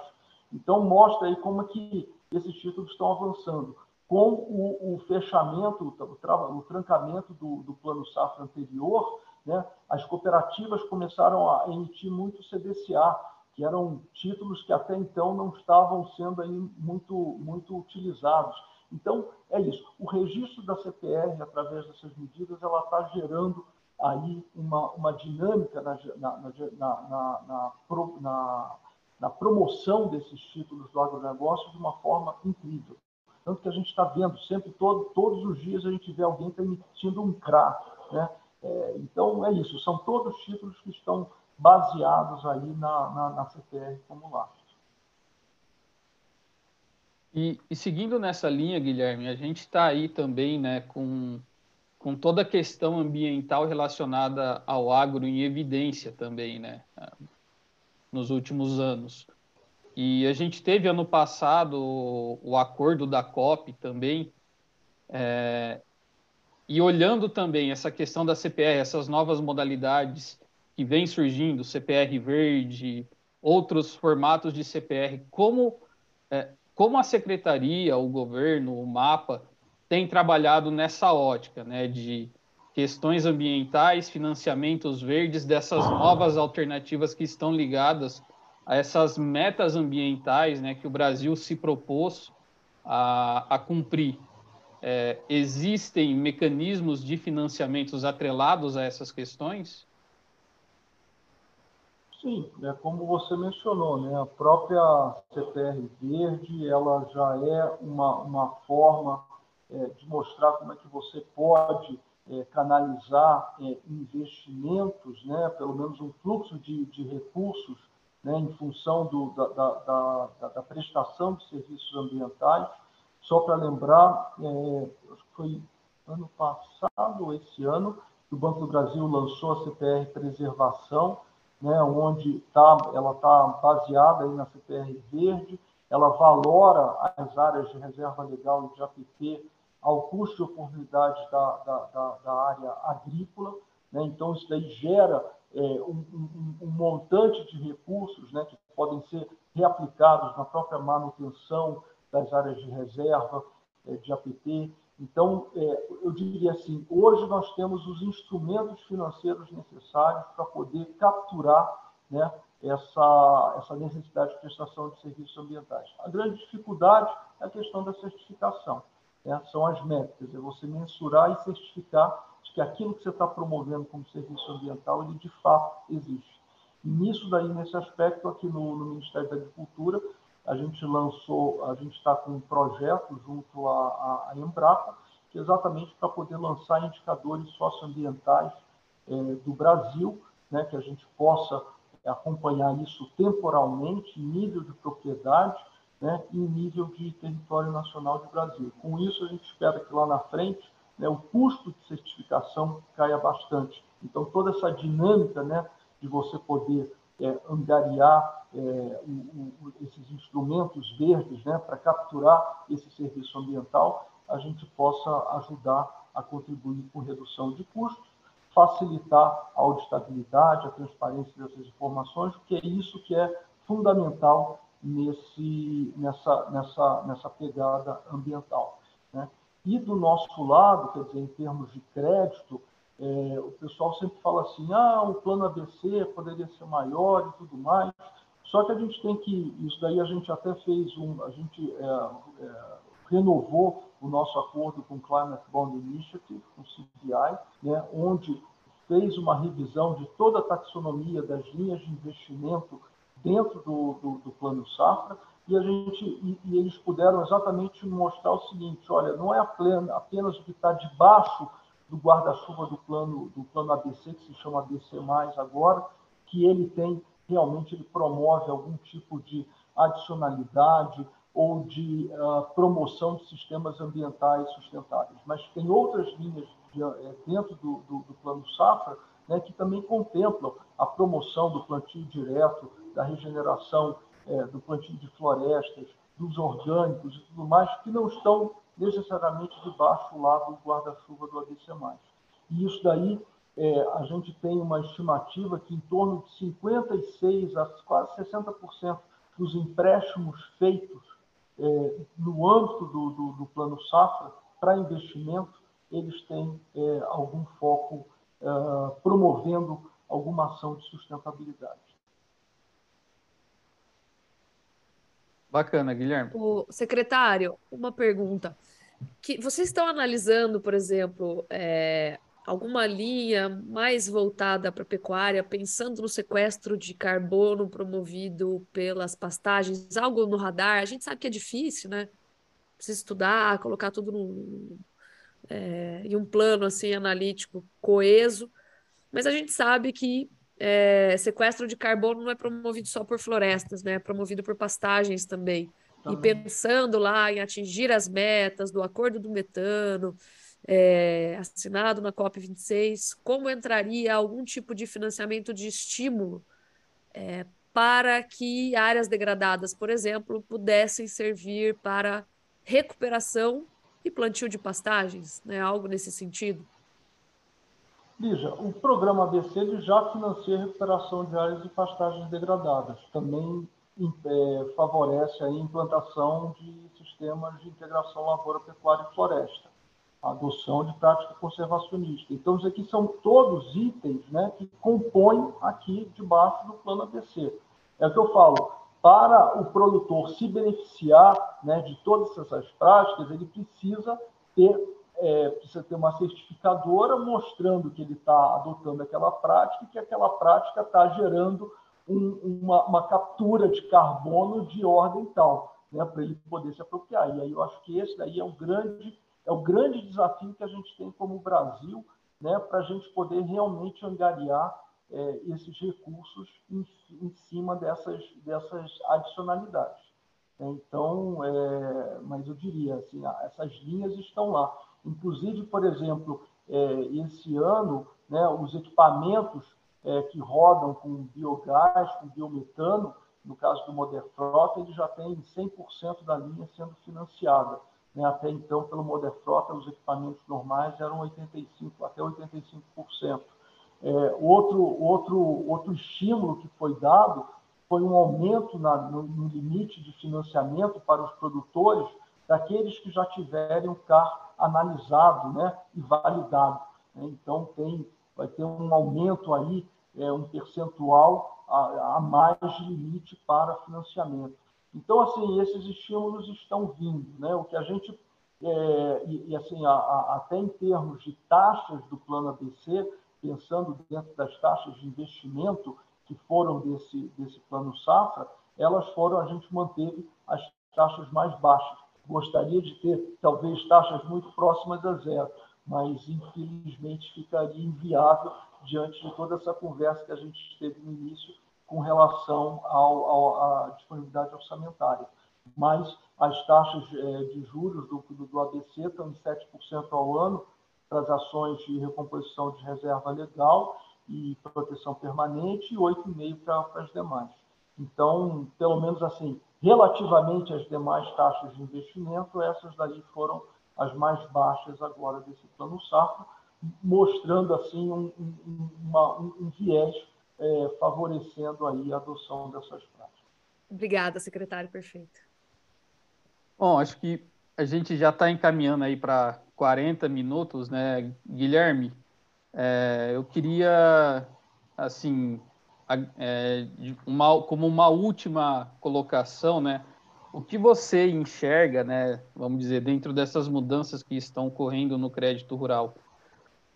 Então, mostra aí como que esses títulos estão avançando. Com o, o fechamento, o, o trancamento do, do, plano safra anterior, né, as cooperativas começaram a emitir muito CDCA, que eram títulos que até então não estavam sendo aí muito, muito utilizados. Então, é isso. O registro da CPR, através dessas medidas, ela está gerando aí uma, uma dinâmica na, na, na, na promoção desses títulos do agronegócio de uma forma incrível. Tanto que a gente está vendo sempre, todo, todos os dias, a gente vê alguém tá emitindo um CRA. Né? É, então, é isso. São todos títulos que estão baseados aí na, na, na CPR como lastro. E, e, seguindo nessa linha, Guilherme, a gente está aí também né, com com toda a questão ambiental relacionada ao agro em evidência também, né? Nos últimos anos. E a gente teve ano passado o, acordo da COP também, é, e olhando também essa questão da CPR, essas novas modalidades que vêm surgindo, CPR verde, outros formatos de CPR, como, é, como a secretaria, o governo, o MAPA, tem trabalhado nessa ótica, né, de questões ambientais, financiamentos verdes, dessas novas alternativas que estão ligadas a essas metas ambientais, né, que o Brasil se propôs a, a cumprir. É, existem mecanismos de financiamentos atrelados a essas questões? Sim, é como você mencionou, né? A própria CPR Verde, ela já é uma, uma forma é, de mostrar como é que você pode é, canalizar é, investimentos, né, pelo menos um fluxo de, de recursos né, em função do, da, da, da, da, prestação de serviços ambientais. Só para lembrar, é, foi ano passado esse ano, que o Banco do Brasil lançou a CPR Preservação, né, onde tá, ela está baseada aí na CPR Verde, ela valora as áreas de reserva legal e de APP ao custo de oportunidade da, da, da, da área agrícola. Né? Então, isso daí gera um, um, um, montante de recursos né, que podem ser reaplicados na própria manutenção das áreas de reserva, é, de APP. Então, é, eu diria assim, hoje nós temos os instrumentos financeiros necessários para poder capturar né, essa, essa necessidade de prestação de serviços ambientais. A grande dificuldade é a questão da certificação. Né? São as métricas, é você mensurar e certificar que aquilo que você está promovendo como serviço ambiental, ele de fato existe. E nisso daí, nesse aspecto, aqui no, no Ministério da Agricultura, a gente lançou, a gente está com um projeto junto à, à Embrapa, que é exatamente para poder lançar indicadores socioambientais é, do Brasil, né, que a gente possa acompanhar isso temporalmente, em nível de propriedade né, e nível de território nacional do Brasil. Com isso, a gente espera que lá na frente né, o custo de certificação caia bastante. Então, toda essa dinâmica né, de você poder é, angariar é, o, o, esses instrumentos verdes né, para capturar esse serviço ambiental, a gente possa ajudar a contribuir com redução de custos, facilitar a auditabilidade, a transparência dessas informações, que é isso que é fundamental nesse, nessa, nessa, nessa pegada ambiental. Né? E do nosso lado, quer dizer, em termos de crédito, é, o pessoal sempre fala assim, ah, o plano ABC poderia ser maior e tudo mais. Só que a gente tem que, isso daí a gente até fez um, a gente é, é, renovou o nosso acordo com o Climate Bond Initiative, com o CBI, né, onde fez uma revisão de toda a taxonomia das linhas de investimento dentro do, do, do plano safra e a gente e, e, eles puderam exatamente mostrar o seguinte, olha, não é apenas o que está debaixo do guarda-chuva do plano do plano ABC que se chama ABC mais agora, que ele tem realmente ele promove algum tipo de adicionalidade ou de uh, promoção de sistemas ambientais sustentáveis. Mas tem outras linhas de, uh, dentro do, do, do, plano Safra né, que também contemplam a promoção do plantio direto, da regeneração uh, do plantio de florestas, dos orgânicos e tudo mais, que não estão necessariamente debaixo lá do guarda-chuva do ABC+. E isso daí é, a gente tem uma estimativa que em torno de 56% a quase 60% dos empréstimos feitos é, no âmbito do, do, do, plano safra para investimento, eles têm é, algum foco é, promovendo alguma ação de sustentabilidade. Bacana, Guilherme. O secretário, uma pergunta. Que vocês estão analisando, por exemplo, é, alguma linha mais voltada para a pecuária, pensando no sequestro de carbono promovido pelas pastagens, algo no radar? A gente sabe que é difícil, né? Precisa estudar, colocar tudo num, é, em um plano assim analítico coeso, mas a gente sabe que é, sequestro de carbono não é promovido só por florestas, né? É promovido por pastagens também. também. E pensando lá em atingir as metas do acordo do metano, é, assinado na COP26, como entraria algum tipo de financiamento de estímulo é, para que áreas degradadas, por exemplo, pudessem servir para recuperação e plantio de pastagens, né? algo nesse sentido? Lígia, o programa ABC já financia a recuperação de áreas de pastagens degradadas. Também é, favorece a implantação de sistemas de integração lavoura, pecuária e floresta a adoção de prática conservacionista. Então, isso aqui são todos itens né, que compõem aqui debaixo do plano ABC. É o que eu falo, para o produtor se beneficiar né, de todas essas práticas, ele precisa ter, é, precisa ter uma certificadora mostrando que ele está adotando aquela prática e que aquela prática está gerando um, uma, uma, captura de carbono de ordem tal, né, para ele poder se apropriar. E aí eu acho que esse daí é o grande é o grande desafio que a gente tem como Brasil, né, para a gente poder realmente angariar é, esses recursos em, em, cima dessas, dessas adicionalidades. Então, é, mas eu diria assim, essas linhas estão lá. Inclusive, por exemplo, é, esse ano, né, os equipamentos é, que rodam com biogás, com biometano, no caso do Moderfrota, ele já tem 100% da linha sendo financiada. Né? Até então, pelo Moderfrota, os equipamentos normais eram 85, até 85%. É, outro, outro, outro estímulo que foi dado foi um aumento na, no, no, limite de financiamento para os produtores daqueles que já tiverem o CAR analisado né, e validado. Né? Então, tem, vai ter um aumento aí, é, um percentual a, a mais de limite para financiamento. Então, assim, esses estímulos estão vindo. Né? O que a gente, é, e, e, assim, a, a, até em termos de taxas do plano ABC, pensando dentro das taxas de investimento que foram desse, desse plano safra, elas foram, a gente manteve as taxas mais baixas. Gostaria de ter, talvez, taxas muito próximas a zero, mas, infelizmente, ficaria inviável diante de toda essa conversa que a gente teve no início com relação ao, ao, à disponibilidade orçamentária. Mas as taxas é, de juros do, do, do ABC estão em 7% ao ano, para as ações de recomposição de reserva legal e proteção permanente e 8,5% para, para as demais. Então, pelo menos assim, relativamente às demais taxas de investimento, essas daí foram as mais baixas agora desse plano safra, mostrando assim um, um, uma, um, um viés é, favorecendo aí a adoção dessas práticas. Obrigada, secretário, perfeito. Bom, acho que a gente já está encaminhando aí para 40 minutos, né, Guilherme? É, eu queria, assim, é, uma, como uma última colocação, né? O que você enxerga, né? Vamos dizer, dentro dessas mudanças que estão ocorrendo no crédito rural?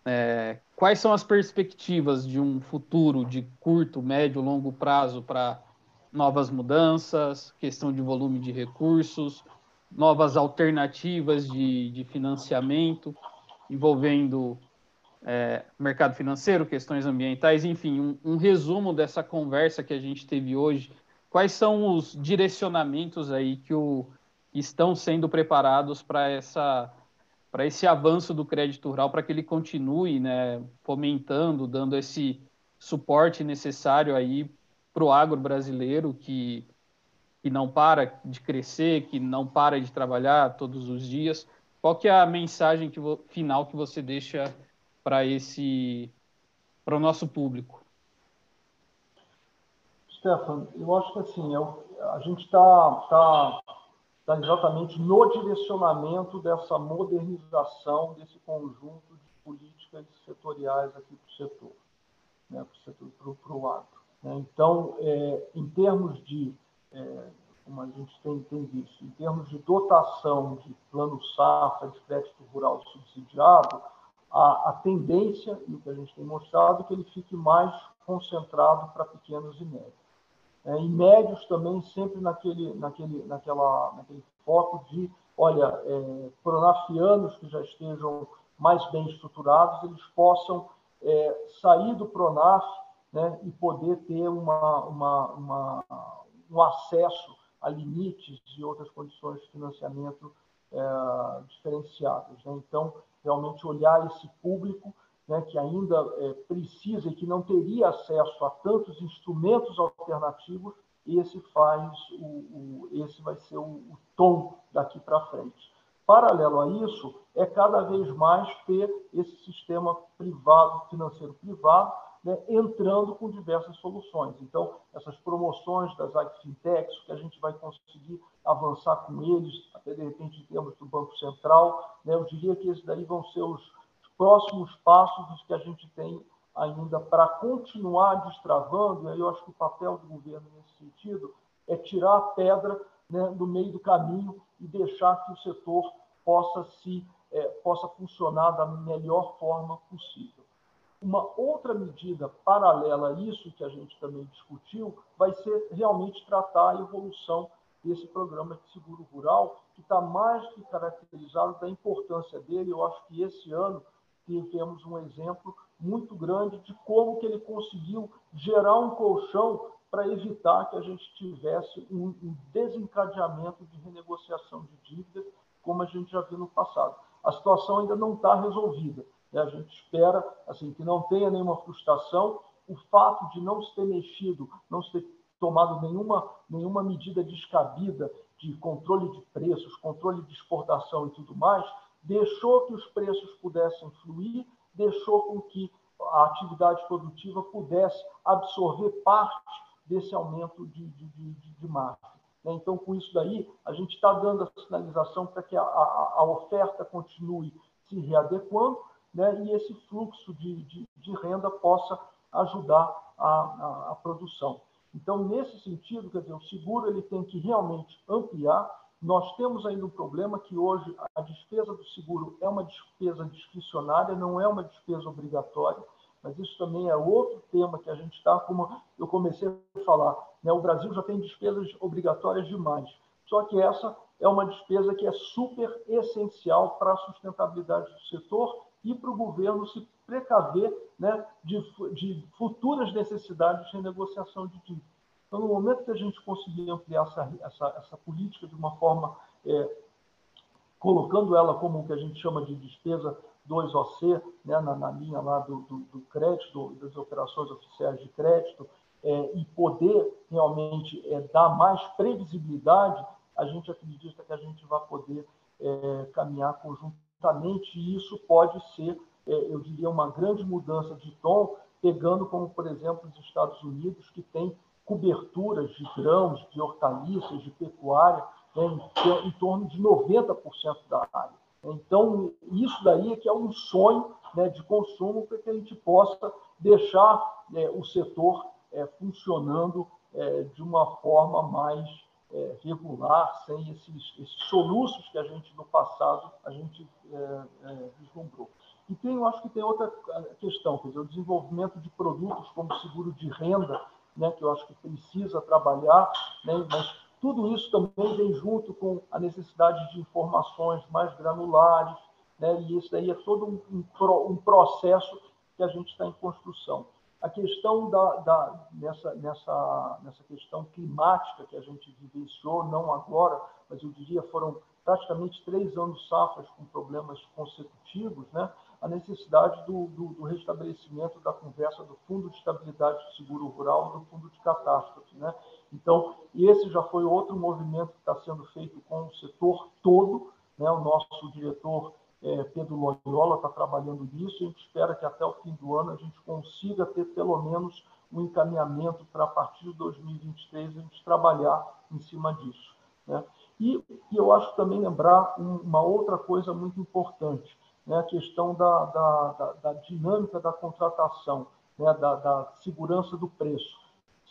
É, quais são as perspectivas de um futuro de curto, médio, longo prazo para novas mudanças, questão de volume de recursos, novas alternativas de, de financiamento envolvendo é, mercado financeiro, questões ambientais, enfim, um, um, resumo dessa conversa que a gente teve hoje. Quais são os direcionamentos aí que o, estão sendo preparados para essa para esse avanço do crédito rural, para que ele continue, né, fomentando, dando esse suporte necessário aí para o agro brasileiro que que não para de crescer, que não para de trabalhar todos os dias. Qual que é a mensagem que final que você deixa para esse para o nosso público? Stefan, eu acho que assim, eu, a gente está tá, tá exatamente no direcionamento dessa modernização desse conjunto de políticas setoriais aqui para o setor, né, para o agro. Né? Então, é, em termos de é, como a gente tem, tem visto, em termos de dotação de plano safra, de crédito rural subsidiado, a, a tendência, e o que a gente tem mostrado, é que ele fique mais concentrado para pequenos e médios. É, e médios também sempre naquele, naquele, naquela, naquele foco de, olha, é, pronafianos que já estejam mais bem estruturados, eles possam é, sair do Pronaf né, e poder ter uma, uma, uma um acesso a limites e outras condições de financiamento é, diferenciadas. Né? Então, realmente olhar esse público né, que ainda é, precisa e que não teria acesso a tantos instrumentos alternativos, esse faz o, o esse vai ser o, o tom daqui para frente. Paralelo a isso, é cada vez mais ter esse sistema privado, financeiro privado, né, entrando com diversas soluções. Então, essas promoções das agfintechs, que a gente vai conseguir avançar com eles, até de repente em termos do Banco Central, né, eu diria que esses daí vão ser os próximos passos que a gente tem ainda para continuar destravando, e aí eu acho que o papel do governo nesse sentido é tirar a pedra né, do meio do caminho e deixar que o setor possa se é, possa funcionar da melhor forma possível. Uma outra medida paralela a isso, que a gente também discutiu, vai ser realmente tratar a evolução desse programa de seguro rural, que está mais que caracterizado da importância dele. Eu acho que esse ano tivemos um exemplo muito grande de como que ele conseguiu gerar um colchão para evitar que a gente tivesse um, desencadeamento de renegociação de dívidas, como a gente já viu no passado. A situação ainda não está resolvida, a gente espera assim que não tenha nenhuma frustração. o fato de não se ter mexido, não se ter tomado nenhuma, nenhuma medida descabida de controle de preços, controle de exportação e tudo mais, deixou que os preços pudessem fluir, deixou com que a atividade produtiva pudesse absorver parte desse aumento de, de, de, de margem. Né? Então, com isso daí, a gente está dando a sinalização para que a, a, a, oferta continue se readequando né? e esse fluxo de, de, de renda possa ajudar a, a, a, produção. Então, nesse sentido, quer dizer, o seguro ele tem que realmente ampliar. Nós temos ainda um problema que hoje a despesa do seguro é uma despesa discricionária, não é uma despesa obrigatória mas isso também é outro tema que a gente está, como eu comecei a falar. Né? O Brasil já tem despesas obrigatórias demais, só que essa é uma despesa que é super essencial para a sustentabilidade do setor e para o governo se precaver né, de, de futuras necessidades de renegociação de dívida. Então, no momento que a gente conseguir ampliar essa, essa, essa política de uma forma, é, colocando ela como o que a gente chama de despesa 2OC, né, na, na, linha lá do, do, do crédito, das operações oficiais de crédito, é, e poder realmente é, dar mais previsibilidade, a gente acredita que a gente vai poder é, caminhar conjuntamente, e isso pode ser, é, eu diria, uma grande mudança de tom, pegando como, por exemplo, os Estados Unidos, que tem coberturas de grãos, de hortaliças, de pecuária, né, em, em torno de 90% da área. Então, isso daí é que é um sonho né, de consumo para que a gente possa deixar é, o setor é, funcionando é, de uma forma mais é, regular, sem esses, esses, soluços que a gente, no passado, a gente é, é, vislumbrou. E tem, eu acho que tem outra questão, quer dizer, o desenvolvimento de produtos como seguro de renda, né, que eu acho que precisa trabalhar, né, mas tudo isso também vem junto com a necessidade de informações mais granulares, né? e isso daí é todo um, um, um processo que a gente está em construção. A questão da, da, nessa, nessa, nessa questão climática que a gente vivenciou, não agora, mas eu diria foram praticamente três anos safras com problemas consecutivos, né? a necessidade do, do, do, restabelecimento da conversa do Fundo de Estabilidade do Seguro Rural e do Fundo de Catástrofe. Né? Então, esse já foi outro movimento que está sendo feito com o setor todo. Né? O nosso diretor é, Pedro Loyola está trabalhando nisso a gente espera que até o fim do ano a gente consiga ter pelo menos um encaminhamento para, a partir de 2023, a gente trabalhar em cima disso. Né? E, e eu acho também lembrar uma outra coisa muito importante né, a questão da, da, da, da, dinâmica da contratação, né, da, da segurança do preço,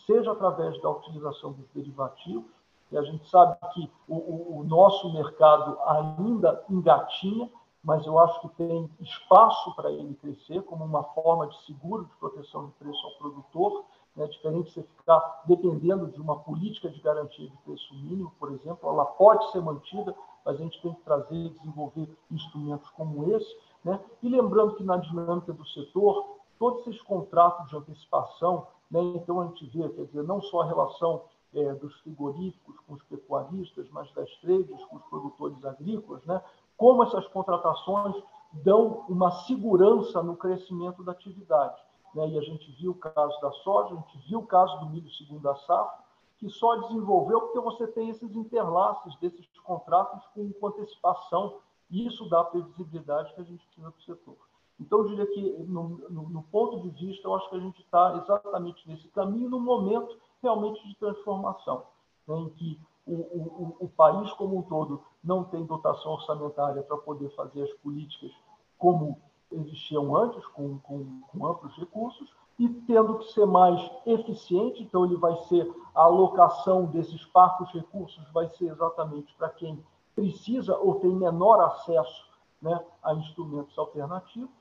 seja através da utilização dos derivativos, e a gente sabe que o, o, o nosso mercado ainda engatinha, mas eu acho que tem espaço para ele crescer como uma forma de seguro de proteção de preço ao produtor, né, diferente de você ficar dependendo de uma política de garantia de preço mínimo, por exemplo, ela pode ser mantida, mas a gente tem que trazer e desenvolver instrumentos como esse. Né? E lembrando que na dinâmica do setor, todos esses contratos de antecipação, né? então a gente vê, quer dizer, não só a relação é, dos frigoríficos com os pecuaristas, mas das traders com os produtores agrícolas, né? Como essas contratações dão uma segurança no crescimento da atividade. Né? E a gente viu o caso da soja, a gente viu o caso do milho segundo a safra, que só desenvolveu porque você tem esses interlaços desses contratos com, antecipação, e isso dá a previsibilidade que a gente precisa para o setor. Então, eu diria que, no, no, no, ponto de vista, eu acho que a gente está exatamente nesse caminho, no momento realmente de transformação, né, em que o, o, o, país como um todo não tem dotação orçamentária para poder fazer as políticas como existiam antes, com, com, com amplos recursos, e tendo que ser mais eficiente, então ele vai ser a alocação desses parcos recursos vai ser exatamente para quem precisa ou tem menor acesso né, a instrumentos alternativos.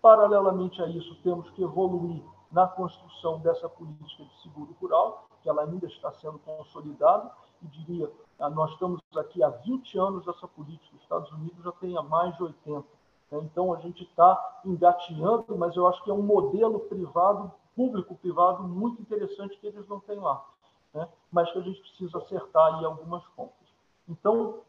Paralelamente a isso, temos que evoluir na construção dessa política de seguro rural, que ela ainda está sendo consolidada, e diria, ah, nós estamos aqui há 20 anos dessa política, os Estados Unidos já tem há mais de 80. Né? Então, a gente está engatinhando, mas eu acho que é um modelo privado, público-privado, muito interessante que eles não têm lá, né? mas que a gente precisa acertar aí algumas contas. Então,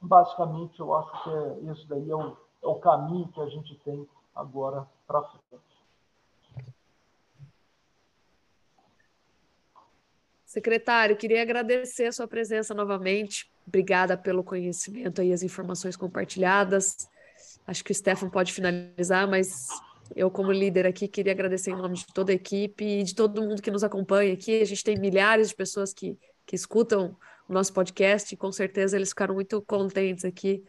basicamente, eu acho que é, esse daí é o, é o caminho que a gente tem agora para frente. Secretário, queria agradecer a sua presença novamente. Obrigada pelo conhecimento e as informações compartilhadas. Acho que o Stefan pode finalizar, mas eu, como líder aqui, queria agradecer em nome de toda a equipe e de todo mundo que nos acompanha aqui. A gente tem milhares de pessoas que, que escutam o nosso podcast e com certeza eles ficaram muito contentes aqui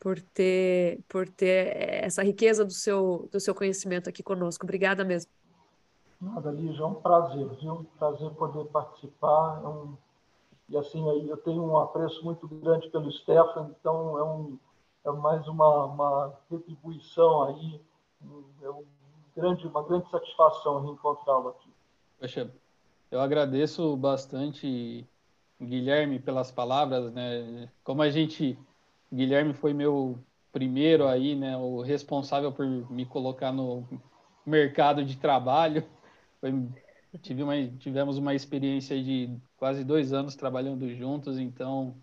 por ter, por ter essa riqueza do seu, do seu conhecimento aqui conosco. Obrigada mesmo. Nada, Lígia, é um prazer, viu? Prazer poder participar. É um... E assim, eu tenho um apreço muito grande pelo Stefan, então é, um, é mais uma, uma retribuição aí, é um grande, uma grande satisfação reencontrá-lo aqui. Poxa, eu agradeço bastante, Guilherme, pelas palavras, né? Como a gente, Guilherme foi meu primeiro aí, né, o responsável por me colocar no mercado de trabalho. Foi, tive uma, tivemos uma experiência de quase dois anos trabalhando juntos, então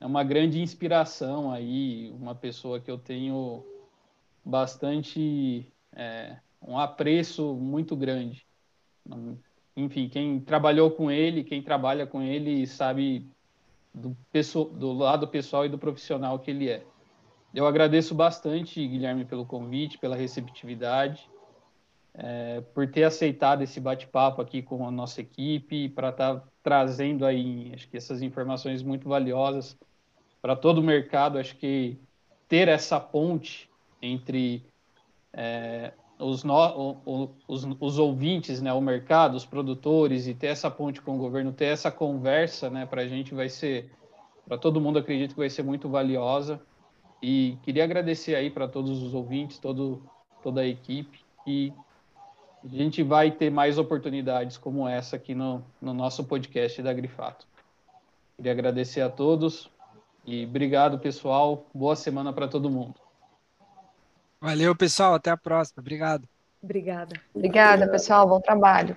é uma grande inspiração aí, uma pessoa que eu tenho bastante é, um apreço muito grande. Enfim, quem trabalhou com ele, quem trabalha com ele, sabe do, do lado pessoal e do profissional que ele é. Eu agradeço bastante, Guilherme, pelo convite, pela receptividade é, por ter aceitado esse bate-papo aqui com a nossa equipe, para estar tá trazendo aí, acho que essas informações muito valiosas para todo o mercado. Acho que ter essa ponte entre é, os, no, o, os, os, ouvintes, né, o mercado, os produtores, e ter essa ponte com o governo, ter essa conversa, né, para a gente vai ser, para todo mundo acredito que vai ser muito valiosa. E queria agradecer aí para todos os ouvintes, todo, toda a equipe, e a gente vai ter mais oportunidades como essa aqui no, no nosso podcast da Grifato. Queria agradecer a todos e obrigado, pessoal. Boa semana para todo mundo. Valeu, pessoal. Até a próxima. Obrigado. Obrigada. Obrigada, pessoal. Bom trabalho.